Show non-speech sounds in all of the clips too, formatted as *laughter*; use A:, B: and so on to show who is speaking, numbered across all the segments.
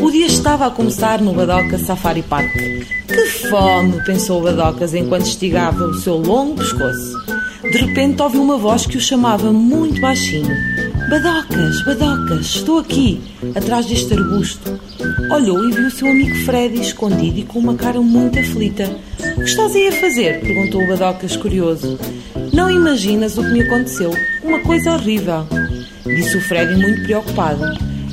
A: O dia estava a começar no Badoca Safari Park. Que fome, pensou o Badocas enquanto estigava o seu longo pescoço. De repente ouviu uma voz que o chamava muito baixinho. Badocas, Badocas, estou aqui, atrás deste arbusto. Olhou e viu o seu amigo Freddy escondido e com uma cara muito aflita. O que estás aí a fazer? perguntou o Badocas curioso. Não imaginas o que me aconteceu. Uma coisa horrível. Disse o Freddy muito preocupado.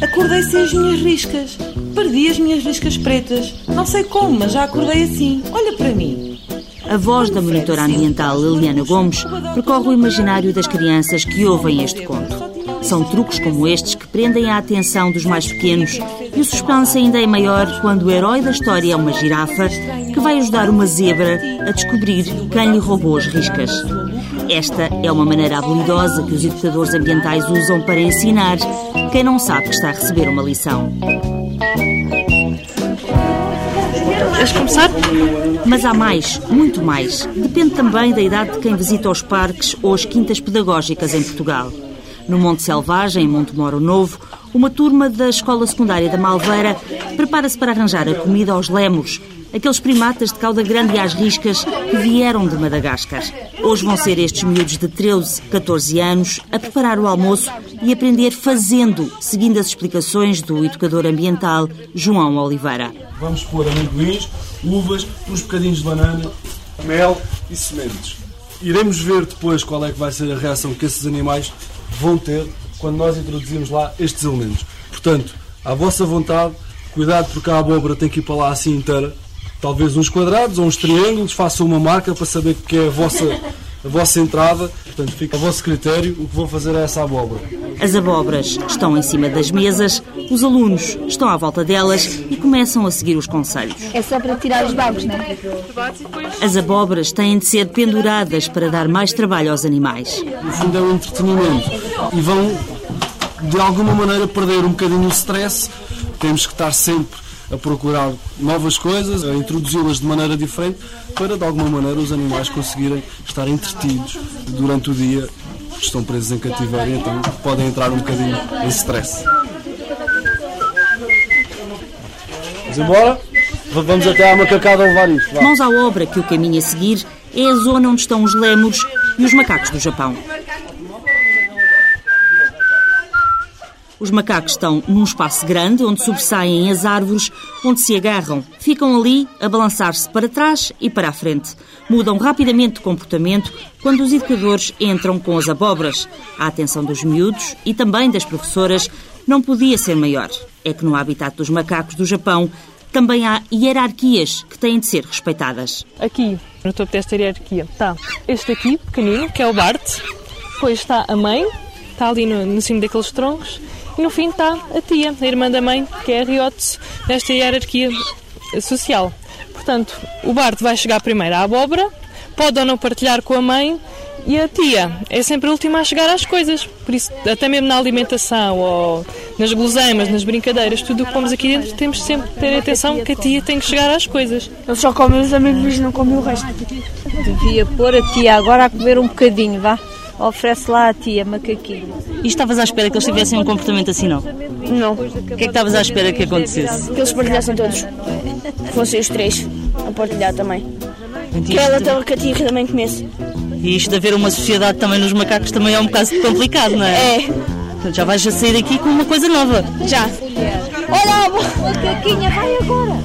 A: Acordei sem as minhas riscas. Perdi as minhas riscas pretas. Não sei como, mas já acordei assim. Olha para mim.
B: A voz da monitora ambiental Liliana Gomes percorre o imaginário das crianças que ouvem este conto. São truques como estes que prendem a atenção dos mais pequenos e o suspense ainda é maior quando o herói da história é uma girafa que vai ajudar uma zebra a descobrir quem lhe roubou as riscas. Esta é uma maneira habilidosa que os educadores ambientais usam para ensinar quem não sabe que está a receber uma lição.
C: Queres começar?
B: Mas há mais, muito mais. Depende também da idade de quem visita os parques ou as quintas pedagógicas em Portugal. No Monte Selvagem, em Montemoro Novo, uma turma da Escola Secundária da Malveira prepara-se para arranjar a comida aos lémures, aqueles primatas de cauda grande e às riscas que vieram de Madagascar. Hoje vão ser estes miúdos de 13, 14 anos a preparar o almoço e aprender fazendo, seguindo as explicações do educador ambiental João Oliveira.
D: Vamos pôr amendoins, uvas, uns bocadinhos de banana, mel e sementes. Iremos ver depois qual é que vai ser a reação que esses animais vão ter quando nós introduzirmos lá estes elementos. Portanto, à vossa vontade, cuidado porque a abóbora tem que ir para lá assim inteira. Talvez uns quadrados ou uns triângulos, façam uma marca para saber que é a vossa, a vossa entrada. Portanto, fica a vosso critério o que vão fazer a essa abóbora.
B: As abóboras estão em cima das mesas, os alunos estão à volta delas e começam a seguir os conselhos.
E: É só para tirar os babos, não é?
B: As abóboras têm de ser penduradas para dar mais trabalho aos animais.
D: No fundo é um entretenimento. E vão, de alguma maneira, perder um bocadinho o stress. Temos que estar sempre a procurar novas coisas, a introduzi-las de maneira diferente, para, de alguma maneira, os animais conseguirem estar entretidos durante o dia. Estão presos em cativeiro, então podem entrar um bocadinho em stress. Vamos embora? Vamos até à macacada levar isto. Vá.
B: Mãos à obra que o caminho a seguir é a zona onde estão os lémures e os macacos do Japão. Os macacos estão num espaço grande onde sobressaem as árvores, onde se agarram. Ficam ali a balançar-se para trás e para a frente. Mudam rapidamente de comportamento quando os educadores entram com as abóboras. A atenção dos miúdos e também das professoras não podia ser maior. É que no habitat dos macacos do Japão também há hierarquias que têm de ser respeitadas.
C: Aqui, no topo desta hierarquia, está este aqui, pequenino, que é o Bart. Depois está a mãe, está ali no, no cimo daqueles troncos. E no fim está a tia, a irmã da mãe, que é a Riotsu, desta hierarquia social. Portanto, o Bart vai chegar primeiro à abóbora, pode ou não partilhar com a mãe, e a tia é sempre a última a chegar às coisas. Por isso, até mesmo na alimentação ou nas guloseimas, nas brincadeiras, tudo o que pomos aqui dentro, temos sempre que ter atenção que a tia tem que chegar às coisas.
E: Eles só comem os amigos, não comem o resto.
F: Devia pôr a tia agora a comer um bocadinho, vá. Oferece lá a tia, macaquinho.
B: E estavas à espera que eles tivessem um comportamento assim, não?
E: Não.
B: O que é que estavas à espera que acontecesse?
E: Que eles partilhassem todos. Que fossem os três a partilhar também. Que ela também, que a tia também comesse.
B: E isto de haver uma sociedade também nos macacos também é um bocado complicado, não é?
E: É,
B: Portanto, já vais a sair daqui com uma coisa nova.
E: já. Olha, a macaquinha, vai agora.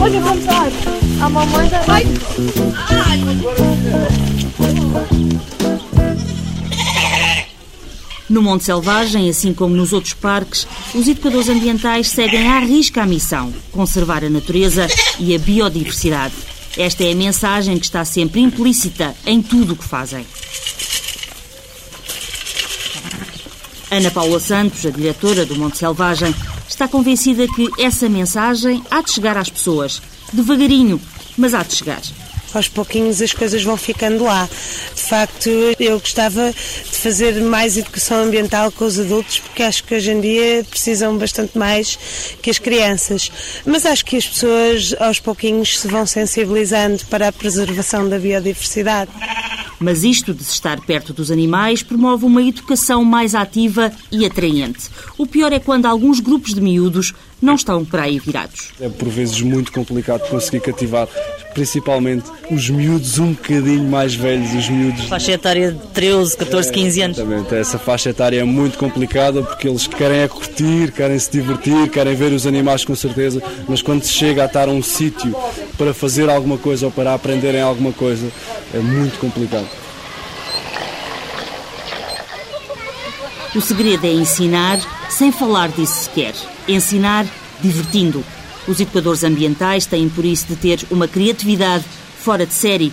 E: Olha, vamos lá. A mamãe já vai.
B: No Monte Selvagem, assim como nos outros parques, os educadores ambientais seguem à risca a missão: conservar a natureza e a biodiversidade. Esta é a mensagem que está sempre implícita em tudo o que fazem. Ana Paula Santos, a diretora do Monte Selvagem, está convencida que essa mensagem há de chegar às pessoas. Devagarinho, mas há de chegar.
G: aos pouquinhos as coisas vão ficando lá. De facto, eu gostava de fazer mais educação ambiental com os adultos, porque acho que hoje em dia precisam bastante mais que as crianças. Mas acho que as pessoas aos pouquinhos se vão sensibilizando para a preservação da biodiversidade.
B: Mas isto de estar perto dos animais promove uma educação mais ativa e atraente. O pior é quando alguns grupos de miúdos não estão para aí virados.
D: É por vezes muito complicado conseguir cativar, principalmente os miúdos um bocadinho mais velhos, os miúdos.
B: Faixa etária de 13, 14, 15 anos.
D: Exatamente, essa faixa etária é muito complicada porque eles querem é curtir, querem se divertir, querem ver os animais com certeza, mas quando se chega a estar a um sítio para fazer alguma coisa ou para aprenderem alguma coisa, é muito complicado.
B: O segredo é ensinar sem falar disso sequer. Ensinar divertindo. Os educadores ambientais têm por isso de ter uma criatividade fora de série.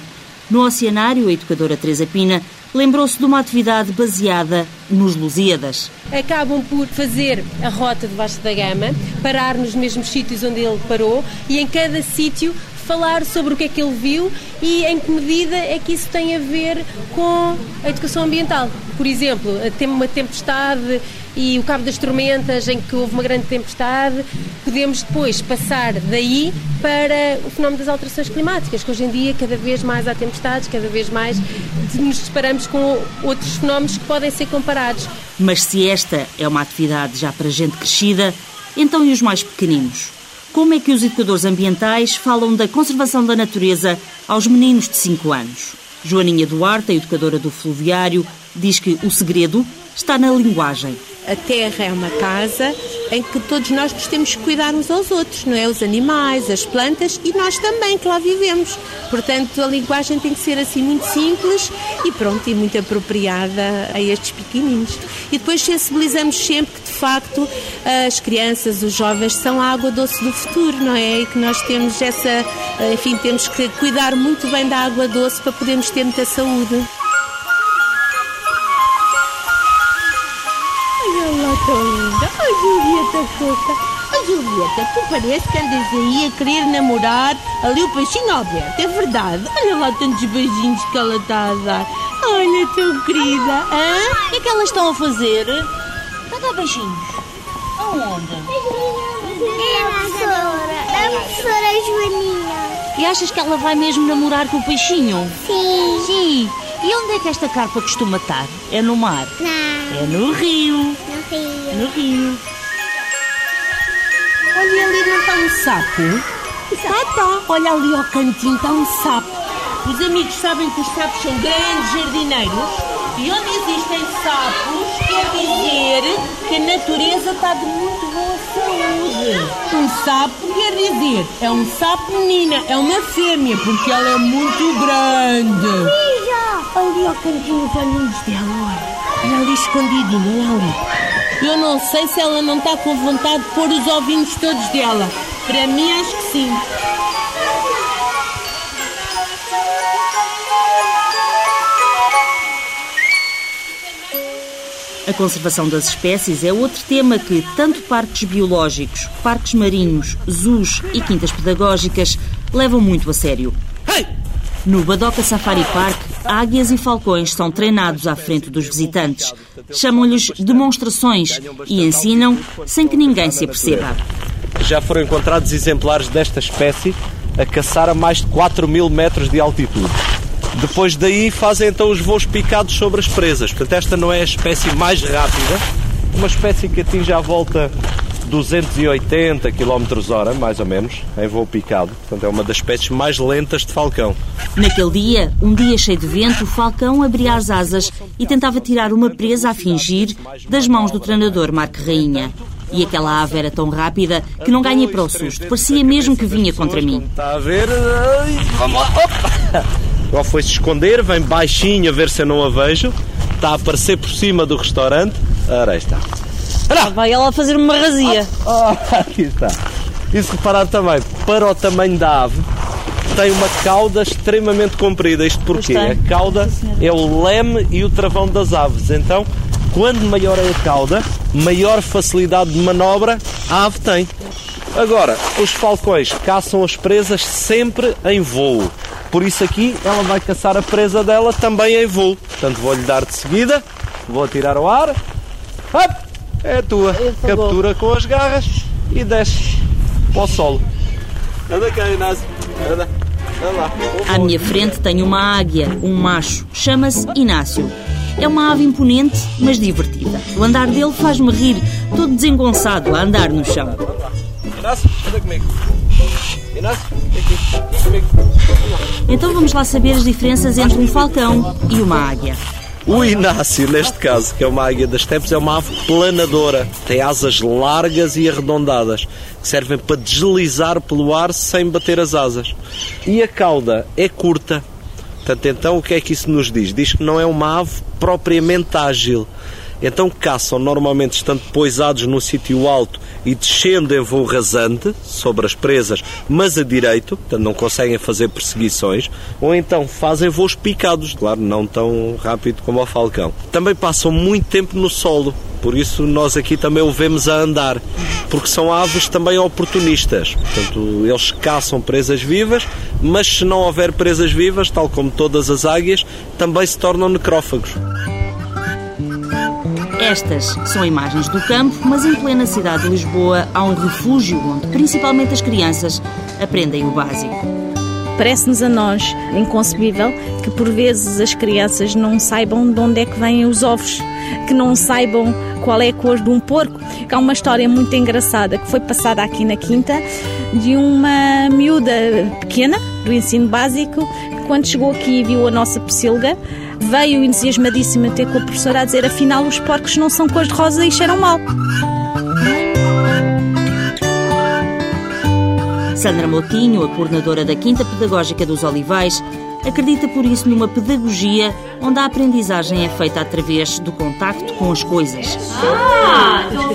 B: No Oceanário, a educadora Teresa Pina lembrou-se de uma atividade baseada nos Lusíadas.
H: Acabam por fazer a rota de Vasco da Gama, parar nos mesmos sítios onde ele parou e em cada sítio falar sobre o que é que ele viu e em que medida é que isso tem a ver com a educação ambiental. Por exemplo, tem uma tempestade e o Cabo das Tormentas, em que houve uma grande tempestade, podemos depois passar daí para o fenómeno das alterações climáticas, que hoje em dia cada vez mais há tempestades, cada vez mais nos deparamos com outros fenómenos que podem ser comparados.
B: Mas se esta é uma atividade já para gente crescida, então e os mais pequeninos? Como é que os educadores ambientais falam da conservação da natureza aos meninos de 5 anos? Joaninha Duarte, educadora do Fluviário, diz que o segredo está na linguagem.
I: A terra é uma casa em que todos nós temos que cuidar uns aos outros, não é? Os animais, as plantas e nós também que lá vivemos. Portanto, a linguagem tem que ser assim muito simples e pronto, e muito apropriada a estes pequeninos. E depois sensibilizamos sempre que de facto as crianças, os jovens são a água doce do futuro, não é? E que nós temos essa, enfim, temos que cuidar muito bem da água doce para podermos ter muita saúde.
J: Tão linda. Ai, Julieta fofa. Ai, Julieta, tu parece que andas aí a querer namorar ali o peixinho Alberto. É verdade. Olha lá tantos beijinhos que ela está a dar. Olha, tão querida. Hã?
B: O que é que elas estão a fazer? Está a dar beijinhos. Aonde?
K: É a professora. É a professora Joaninha.
B: E achas que ela vai mesmo namorar com o peixinho?
K: Sim.
B: Sim. E onde é que esta carpa costuma estar? É no mar?
K: Não.
B: É no rio.
K: No rio.
B: No rio.
J: Olha ali, não está um sapo?
K: Está,
J: está. Olha ali ao cantinho, está um sapo. Os amigos sabem que os sapos são grandes jardineiros e onde existem sapos quer dizer que a natureza está de muito boa saúde. Um sapo quer dizer, é um sapo menina, é uma fêmea, porque ela é muito grande. Ali ao cantinho os olhinhos dela, olha. Olha ali escondidinho, olha ali. Eu não sei se ela não está com vontade de pôr os ovinhos todos dela. Para mim, acho que sim.
B: A conservação das espécies é outro tema que tanto parques biológicos, parques marinhos, zoos e quintas pedagógicas levam muito a sério. No Badoca Safari Park, águias e falcões são treinados à frente dos visitantes. Chamam-lhes demonstrações e ensinam sem que ninguém se aperceba.
L: Já foram encontrados exemplares desta espécie a caçar a mais de 4 mil metros de altitude. Depois daí fazem então os voos picados sobre as presas. Portanto, esta não é a espécie mais rápida, uma espécie que atinge à volta 280 km hora, mais ou menos, em voo picado. Portanto, é uma das espécies mais lentas de falcão.
B: Naquele dia, um dia cheio de vento, o falcão abria as asas e tentava tirar uma presa a fingir das mãos do treinador Marco Rainha. E aquela ave era tão rápida que não ganhei para o susto. Parecia mesmo que vinha contra mim.
L: Está a ver? Vamos lá! Opa! Ela foi se esconder, vem baixinho a ver se eu não a vejo. Está a aparecer por cima do restaurante. Ora, aí está.
B: Ora. Vai ela fazer uma razia.
L: Oh, oh, aqui está. E se reparar também, para o tamanho da ave, tem uma cauda extremamente comprida. Isto porque a cauda é o leme e o travão das aves. Então, quando maior é a cauda, maior facilidade de manobra a ave tem. Agora, os falcões caçam as presas sempre em voo. Por isso aqui ela vai caçar a presa dela também em voo. Portanto, vou-lhe dar de seguida, vou atirar ao ar. Hop! É a tua. Captura com as garras e desce para o solo. Anda cá, Inácio. Anda. Anda lá.
B: À minha frente tenho uma águia, um macho. Chama-se Inácio. É uma ave imponente, mas divertida. O andar dele faz-me rir, todo desengonçado a andar no chão.
L: Inácio, anda comigo. Inácio, aqui. Aqui comigo.
B: Então vamos lá saber as diferenças entre um falcão e uma águia.
L: O Inácio, neste caso, que é uma águia das steppes, é uma ave planadora. Tem asas largas e arredondadas, que servem para deslizar pelo ar sem bater as asas. E a cauda é curta. Portanto, então, o que é que isso nos diz? Diz que não é uma ave propriamente ágil. Então caçam normalmente estando poisados num sítio alto e descendo em voo rasante sobre as presas, mas a direito, portanto não conseguem fazer perseguições, ou então fazem voos picados, claro, não tão rápido como o falcão. Também passam muito tempo no solo, por isso nós aqui também o vemos a andar, porque são aves também oportunistas. Portanto, eles caçam presas vivas, mas se não houver presas vivas, tal como todas as águias, também se tornam necrófagos.
B: Estas são imagens do campo, mas em plena cidade de Lisboa há um refúgio onde principalmente as crianças aprendem o básico.
E: Parece-nos a nós inconcebível que por vezes as crianças não saibam de onde é que vêm os ovos, que não saibam qual é a cor de um porco. Há uma história muito engraçada que foi passada aqui na Quinta de uma miúda pequena do ensino básico que quando chegou aqui e viu a nossa pocilga veio entusiasmadíssima ter com a professora a dizer afinal os porcos não são cor de rosa e cheiram mal.
B: Sandra Moutinho, a coordenadora da Quinta Pedagógica dos Olivais, acredita por isso numa pedagogia onde a aprendizagem é feita através do contacto com as coisas.
J: Ah, então.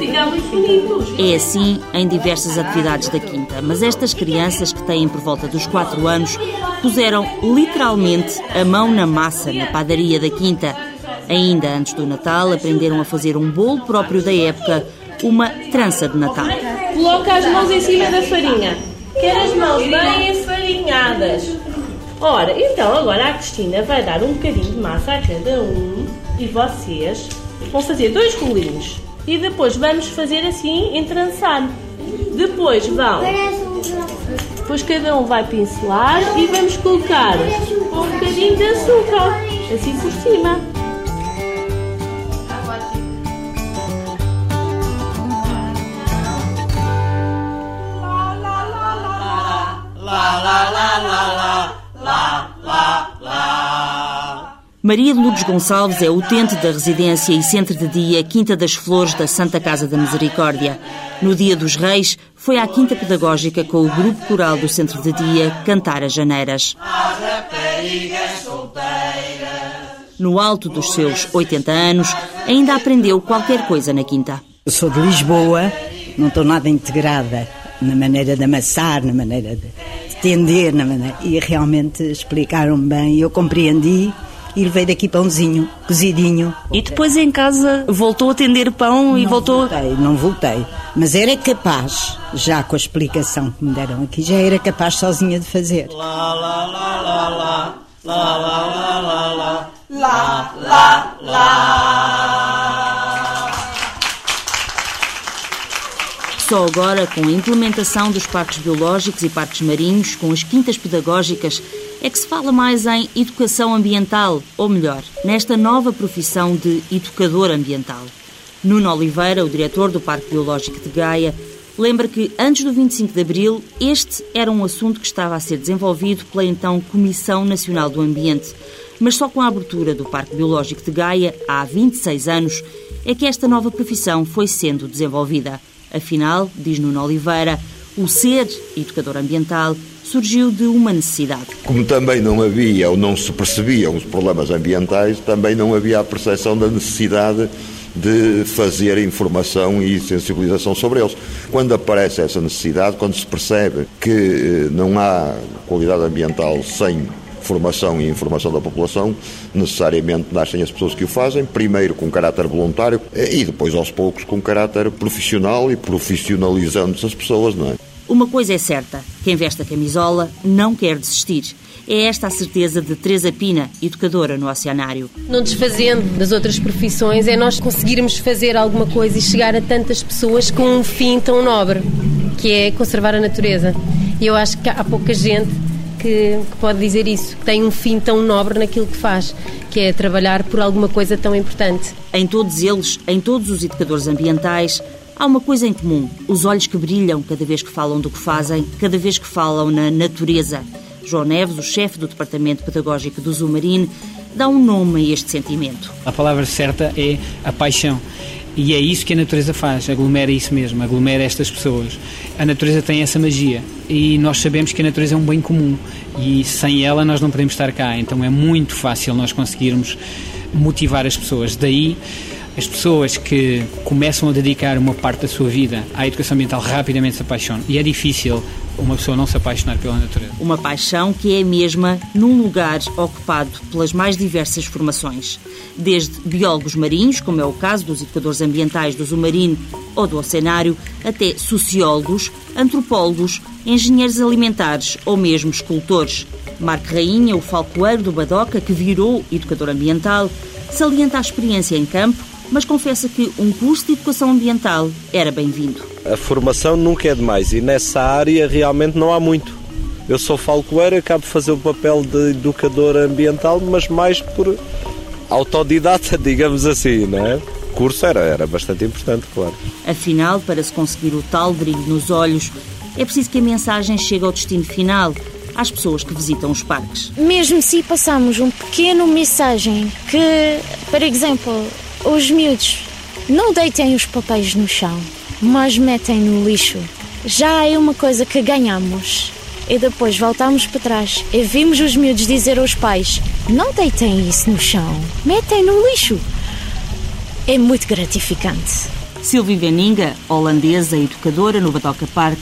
B: É assim em diversas atividades da Quinta, mas estas crianças que têm por volta dos 4 anos puseram literalmente a mão na massa na padaria da Quinta. Ainda antes do Natal, aprenderam a fazer um bolo próprio da época, uma trança de Natal.
J: Coloca as mãos em cima da farinha. Quer as mãos bem enfarinhadas. Ora, então agora a Cristina vai dar um bocadinho de massa a cada um e vocês vão fazer dois rolinhos. E depois vamos fazer assim, entrançar. Depois vão. Depois cada um vai pincelar e vamos colocar um bocadinho de açúcar, assim por cima.
B: Maria de Lourdes Gonçalves é utente da residência e centro de dia Quinta das Flores da Santa Casa da Misericórdia. No Dia dos Reis, foi à Quinta Pedagógica com o grupo coral do centro de dia cantar as janeiras. No alto dos seus 80 anos, ainda aprendeu qualquer coisa na Quinta.
M: Eu sou de Lisboa, não estou nada integrada na maneira de amassar, na maneira de tender, na maneira... e realmente explicaram-me bem, eu compreendi e levei daqui pãozinho, cozidinho.
B: E depois em casa voltou a tender pão
M: não
B: e voltou.
M: Voltei, não voltei, mas era capaz, já com a explicação que me deram aqui, já era capaz sozinha de fazer.
N: Lá, lá, lá, lá, lá, lá, lá, lá, lá, lá, lá, lá, lá.
B: Só agora, com a implementação dos parques biológicos e parques marinhos, com as quintas pedagógicas, é que se fala mais em educação ambiental, ou melhor, nesta nova profissão de educador ambiental. Nuno Oliveira, o diretor do Parque Biológico de Gaia, lembra que antes do 25 de abril este era um assunto que estava a ser desenvolvido pela então Comissão Nacional do Ambiente. Mas só com a abertura do Parque Biológico de Gaia, há 26 anos, é que esta nova profissão foi sendo desenvolvida. Afinal, diz Nuno Oliveira, o ser educador ambiental surgiu de uma necessidade.
O: Como também não havia ou não se percebiam os problemas ambientais, também não havia a percepção da necessidade de fazer informação e sensibilização sobre eles. Quando aparece essa necessidade, quando se percebe que não há qualidade ambiental sem formação e informação da população, necessariamente nascem as pessoas que o fazem, primeiro com caráter voluntário e depois aos poucos com caráter profissional e profissionalizando-se as pessoas, não é?
B: Uma coisa é certa: quem veste a camisola não quer desistir. É esta a certeza de Teresa Pina, educadora no Oceanário.
H: Não desfazendo das outras profissões, é nós conseguirmos fazer alguma coisa e chegar a tantas pessoas com um fim tão nobre, que é conservar a natureza. E eu acho que há pouca gente que, que, pode dizer isso, que tem um fim tão nobre naquilo que faz, que é trabalhar por alguma coisa tão importante.
B: Em todos eles, em todos os educadores ambientais, há uma coisa em comum: os olhos que brilham cada vez que falam do que fazem, cada vez que falam na natureza. João Neves, o chefe do Departamento Pedagógico do Zumarine, dá um nome a este sentimento.
P: A palavra certa é a paixão. E é isso que a natureza faz, aglomera isso mesmo, aglomera estas pessoas. A natureza tem essa magia e nós sabemos que a natureza é um bem comum e sem ela nós não podemos estar cá, então é muito fácil nós conseguirmos motivar as pessoas. Daí as pessoas que começam a dedicar uma parte da sua vida à educação ambiental rapidamente se apaixonam. E é difícil uma pessoa não se apaixonar pela natureza.
B: Uma paixão que é a mesma num lugar ocupado pelas mais diversas formações. Desde biólogos marinhos, como é o caso dos educadores ambientais do Zumarino ou do Oceanário, até sociólogos, antropólogos, engenheiros alimentares ou mesmo escultores. Marco Rainha, o falcoeiro do Badoca, que virou educador ambiental, salienta a experiência em campo mas confessa que um curso de educação ambiental era bem-vindo.
L: A formação nunca é demais e nessa área realmente não há muito. Eu sou falcoeiro, acabo de fazer o papel de educador ambiental, mas mais por autodidata, *laughs* digamos assim, não é? O curso era, era bastante importante, claro.
B: Afinal, para se conseguir o tal brilho nos olhos, é preciso que a mensagem chegue ao destino final, às pessoas que visitam os parques.
E: Mesmo se passamos um pequeno mensagem que, por exemplo, os miúdos não deitem os papéis no chão, mas metem no lixo. Já é uma coisa que ganhamos. E depois voltamos para trás e vimos os miúdos dizer aos pais: não deitem isso no chão, metem no lixo. É muito gratificante.
B: Silvia Veninga, holandesa e educadora no Badoca Park,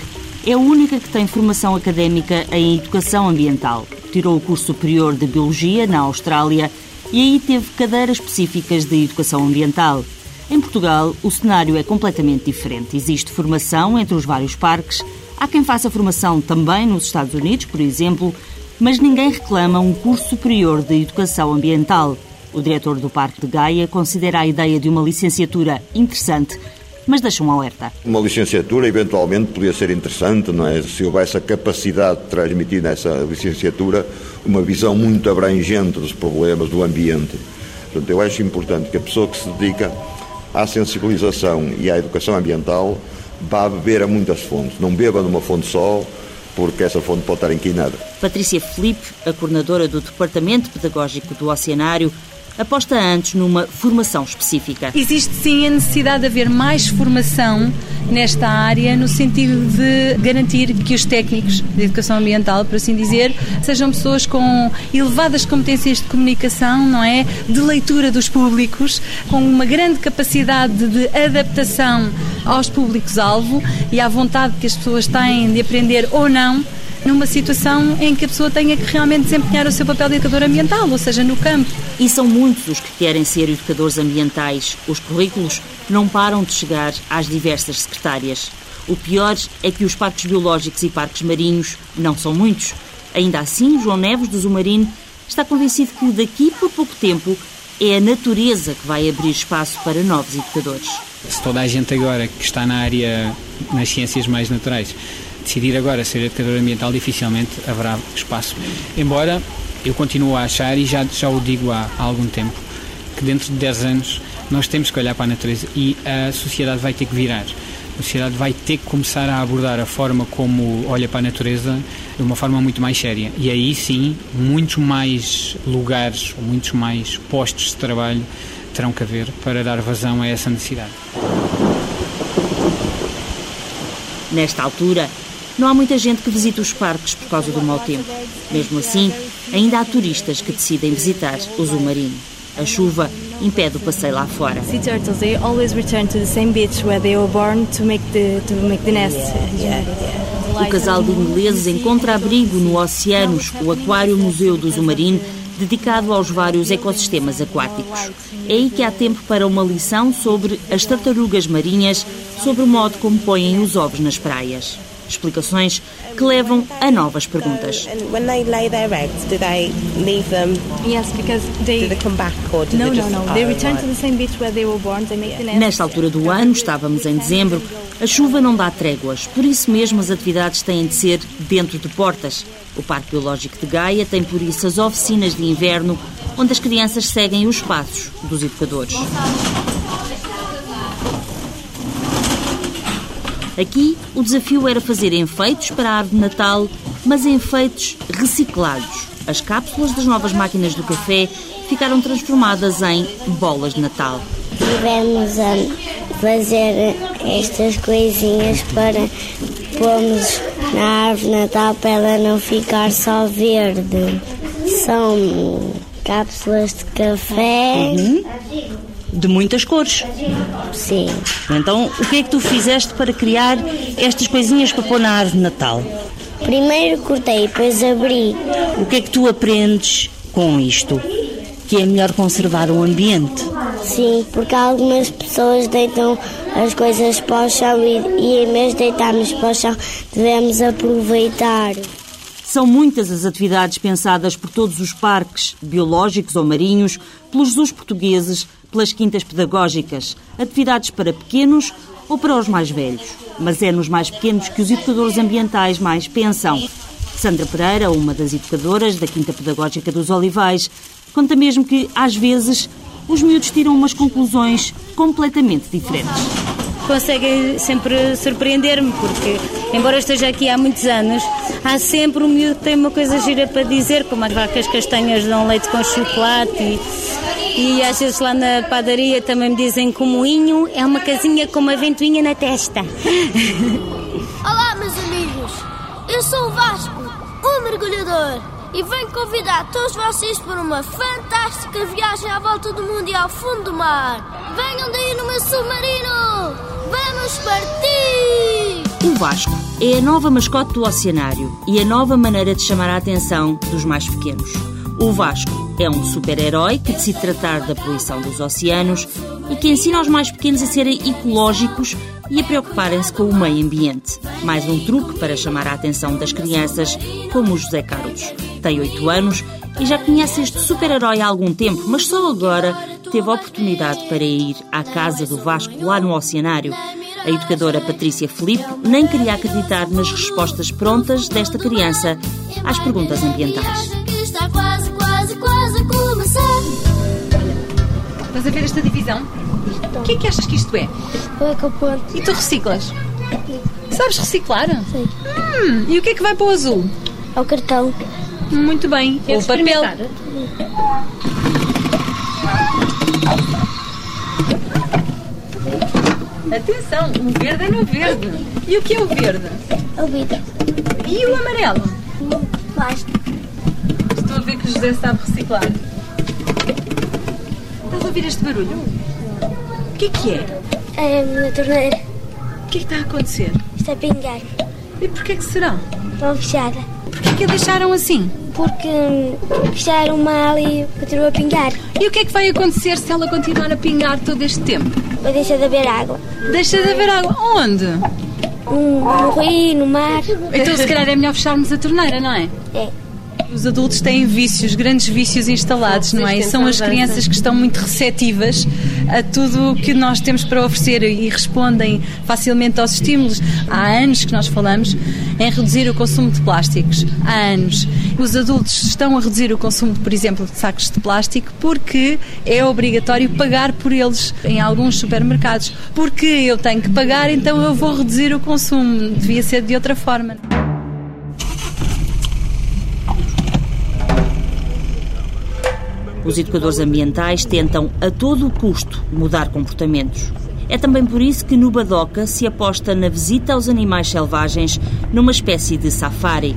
B: é a única que tem formação académica em educação ambiental. Tirou o curso superior de Biologia na Austrália e aí teve cadeiras específicas de educação ambiental. Em Portugal, o cenário é completamente diferente. Existe formação entre os vários parques, há quem faça formação também nos Estados Unidos, por exemplo, mas ninguém reclama um curso superior de educação ambiental. O diretor do Parque de Gaia considera a ideia de uma licenciatura interessante, mas deixa um alerta.
O: Uma licenciatura eventualmente podia ser interessante, não é? Se houvesse a capacidade de transmitir nessa licenciatura uma visão muito abrangente dos problemas do ambiente. Portanto, eu acho importante que a pessoa que se dedica à sensibilização e à educação ambiental vá beber a muitas fontes. Não beba numa fonte só, porque essa fonte pode estar inquinada.
B: Patrícia Felipe, a coordenadora do Departamento Pedagógico do Oceanário, aposta antes numa formação específica.
Q: Existe sim a necessidade de haver mais formação nesta área, no sentido de garantir que os técnicos de educação ambiental, por assim dizer, sejam pessoas com elevadas competências de comunicação, não é? De leitura dos públicos, com uma grande capacidade de adaptação aos públicos-alvo e à vontade que as pessoas têm de aprender ou não numa situação em que a pessoa tenha que realmente desempenhar o seu papel de educador ambiental, ou seja, no campo.
B: E são muitos os que querem ser educadores ambientais. Os currículos não param de chegar às diversas secretárias. O pior é que os parques biológicos e parques marinhos não são muitos. Ainda assim, João Neves, do Zumarino, está convencido que daqui por pouco tempo é a natureza que vai abrir espaço para novos educadores.
P: Se toda a gente agora que está na área, nas ciências mais naturais, decidir agora ser educador ambiental, dificilmente haverá espaço. Embora eu continuo a achar, e já, já o digo há, há algum tempo, que dentro de 10 anos nós temos que olhar para a natureza e a sociedade vai ter que virar. A sociedade vai ter que começar a abordar a forma como olha para a natureza de uma forma muito mais séria. E aí sim, muitos mais lugares, muitos mais postos de trabalho terão que haver para dar vazão a essa necessidade.
B: Nesta altura, não há muita gente que visita os parques por causa do mau tempo. Mesmo assim, ainda há turistas que decidem visitar o Zoo Marinho. A chuva impede o passeio lá fora.
R: Sea turtles, they always return to the same beach where they were born to make the to make the nest. Yeah,
B: O casal de ingleses encontra abrigo no Oceanos, o Aquário Museu do Zumarino, dedicado aos vários ecossistemas aquáticos. É aí que há tempo para uma lição sobre as tartarugas marinhas, sobre o modo como põem os ovos nas praias. Explicações que levam a novas perguntas.
S: When they lay their eggs, do they leave them?
R: Yes, because they.
S: Do they come back or do
R: No,
S: they
R: no,
S: just?
R: no. They return to the same beach where they were born. They make the nest.
B: Nesta altura do ano, estávamos em dezembro, a chuva não dá tréguas, por isso mesmo as atividades têm de ser dentro de portas. O Parque Biológico de Gaia tem por isso as oficinas de inverno, onde as crianças seguem os passos dos educadores. Aqui, o desafio era fazer enfeites para a árvore de Natal, mas enfeites reciclados. As cápsulas das novas máquinas do café ficaram transformadas em bolas de Natal.
K: Tivemos a fazer estas coisinhas para pormos na árvore de Natal para ela não ficar só verde. São cápsulas de café.
B: De muitas cores.
K: Sim.
B: Então, o que é que tu fizeste para criar estas coisinhas para pôr na árvore de Natal?
K: Primeiro cortei, depois abri.
B: O que é que tu aprendes com isto? Que é melhor conservar o ambiente.
K: Sim, porque algumas pessoas deitam as coisas para o chão e, e em vez de deitarmos para o chão, devemos aproveitar.
B: São muitas as atividades pensadas por todos os parques, biológicos ou marinhos, pelos zoos portugueses, pelas quintas pedagógicas, atividades para pequenos ou para os mais velhos. Mas é nos mais pequenos que os educadores ambientais mais pensam. Sandra Pereira, uma das educadoras da Quinta Pedagógica dos Olivais, conta mesmo que, às vezes, os miúdos tiram umas conclusões completamente diferentes.
T: Conseguem sempre surpreender-me, porque, embora eu esteja aqui há muitos anos, há sempre um miúdo que tem uma coisa gira para dizer, como as vacas castanhas dão leite com chocolate e, e às vezes lá na padaria também me dizem que o moinho é uma casinha com uma ventoinha na testa.
U: Olá, meus amigos! Eu sou o Vasco, o mergulhador, e venho convidar todos vocês para uma fantástica viagem à volta do mundo e ao fundo do mar. Venham daí no meu submarino! Vamos partir!
B: O Vasco é a nova mascote do oceanário e a nova maneira de chamar a atenção dos mais pequenos. O Vasco é um super-herói que decide tratar da poluição dos oceanos e que ensina aos mais pequenos a serem ecológicos e a preocuparem-se com o meio ambiente. Mais um truque para chamar a atenção das crianças, como o José Carlos. Tem 8 anos e já conhece este super-herói há algum tempo, mas só agora teve a oportunidade para ir à casa do Vasco lá no oceanário. A educadora Patrícia Felipe nem queria acreditar nas respostas prontas desta criança às perguntas ambientais.
Q: Estás a ver esta divisão? O que é que achas que isto é?
U: É
Q: E tu reciclas? Sabes reciclar? Sei. Hum, e o que é que vai para o azul?
U: Ao cartão.
Q: Muito bem.
U: Queres
Q: o papel. Atenção, o verde é no verde. E o que é o verde?
U: É o vidro.
Q: E o amarelo?
U: Plástico.
Q: Estou a ver que o José sabe reciclar. Ouvir este barulho? O que é que é?
U: É a minha torneira.
Q: O que é que está a acontecer?
U: Está a pingar.
Q: E porquê que será?
U: Estão fechada.
Q: Porquê que a deixaram assim?
U: Porque hum, fecharam uma e continuou a pingar.
Q: E o que é que vai acontecer se ela continuar a pingar todo este tempo?
U: Vai deixar de haver água.
Q: Deixa de haver água. Onde?
U: No, no rio, no mar.
Q: Então se calhar é melhor fecharmos a torneira, não é?
U: É.
Q: Os adultos têm vícios, grandes vícios instalados, não é? E são as crianças que estão muito receptivas a tudo o que nós temos para oferecer e respondem facilmente aos estímulos. Há anos que nós falamos em reduzir o consumo de plásticos. Há anos. Os adultos estão a reduzir o consumo, por exemplo, de sacos de plástico porque é obrigatório pagar por eles em alguns supermercados. Porque eu tenho que pagar, então eu vou reduzir o consumo. Devia ser de outra forma.
B: Os educadores ambientais tentam, a todo custo, mudar comportamentos. É também por isso que no Badoca se aposta na visita aos animais selvagens numa espécie de safari.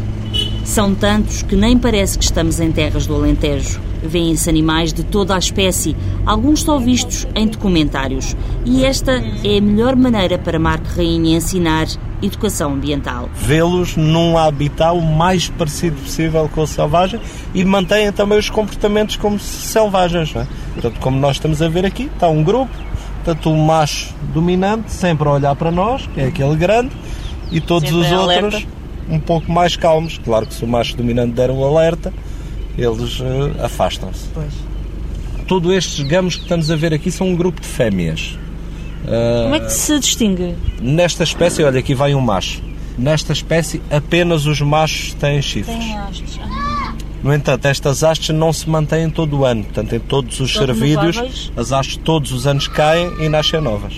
B: São tantos que nem parece que estamos em terras do Alentejo. Vêem-se animais de toda a espécie, alguns só vistos em documentários. E esta é a melhor maneira para Marco Rainha ensinar educação ambiental.
L: Vê-los num habitat o mais parecido possível com o selvagem e mantêm também os comportamentos como selvagens. Não é? Portanto, como nós estamos a ver aqui, está um grupo, tanto o macho dominante, sempre a olhar para nós, que é aquele grande, e todos
B: Sempre
L: os outros
B: alerta.
L: um pouco mais calmos. Claro que se o macho dominante der o alerta, eles eh, afastam-se. Todos estes gamos que estamos a ver aqui são um grupo de fêmeas. Ah,
B: Como é que se distingue?
L: Nesta espécie, olha, aqui vai um macho. Nesta espécie, apenas os machos têm chifres.
B: Tem hastes.
L: No entanto, estas hastes não se mantêm todo o ano. Portanto, em todos os servidos, as hastes todos os anos caem e nascem novas.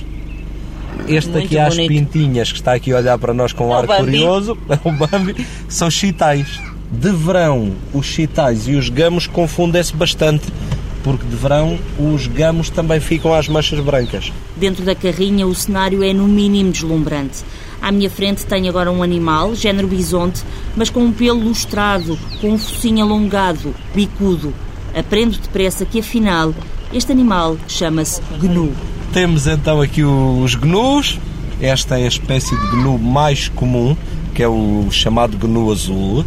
L: Este
B: Muito
L: aqui às
B: bonito.
L: pintinhas, que está aqui a olhar para nós com um
B: É o
L: ar
B: Bambi.
L: curioso, *laughs* é o Bambi, são chitais. De verão, os chitais e os gamos confundem-se bastante, porque de verão os gamos também ficam às manchas brancas.
B: Dentro da carrinha, o cenário é no mínimo deslumbrante. À minha frente tenho agora um animal, género bisonte, mas com um pelo lustrado, com um focinho alongado, bicudo. Aprendo depressa que, afinal, este animal chama-se gnu.
L: Temos então aqui os gnus. Esta é a espécie de gnu mais comum, que é o chamado gnu azul,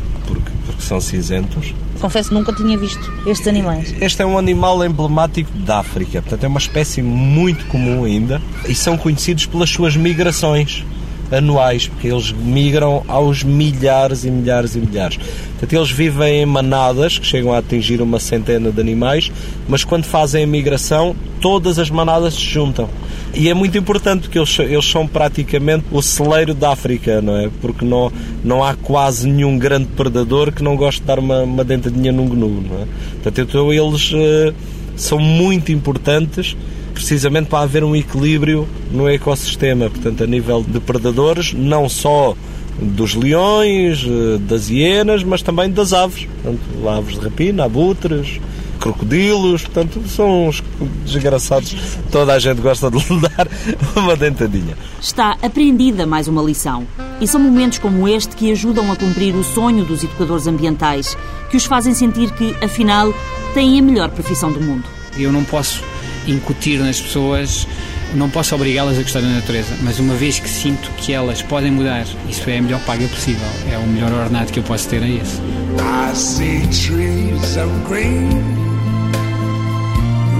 L: porque, são cinzentos.
B: Confesso que nunca tinha visto estes animais.
L: Este é um animal emblemático da África, portanto é uma espécie muito comum ainda e são conhecidos pelas suas migrações anuais, porque eles migram aos milhares e milhares e milhares. Portanto, eles vivem em manadas que chegam a atingir uma centena de animais, mas quando fazem a migração, todas as manadas se juntam. E é muito importante porque eles, eles são praticamente o celeiro da África, não é? Porque não, não há quase nenhum grande predador que não goste de dar uma, uma dentadinha num gnu, não é? Portanto, então eles eh, são muito importantes precisamente para haver um equilíbrio no ecossistema, portanto, a nível de predadores, não só dos leões, eh, das hienas, mas também das aves. Portanto, aves de rapina, abutres, crocodilos, portanto, são uns desgraçados. Toda a gente gosta de lhe *laughs* dar uma dentadinha.
B: Está apreendida mais uma lição. E são momentos como este que ajudam a cumprir o sonho dos educadores ambientais, que os fazem sentir que, afinal, têm a melhor profissão do mundo.
P: Eu não posso incutir nas pessoas, não posso obrigá-las a gostar da natureza, mas uma vez que sinto que elas podem mudar, isso é a melhor paga possível, é o melhor ordenado que eu posso ter a esse.
V: I see trees of green,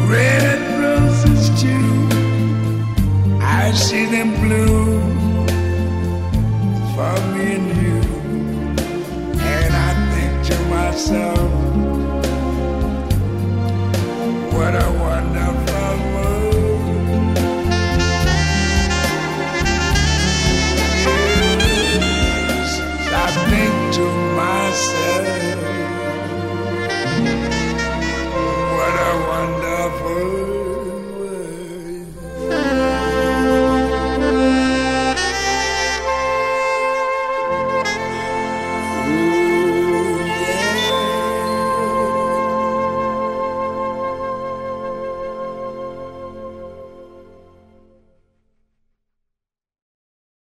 V: red roses too. I see them blue for me and you. And I think to myself,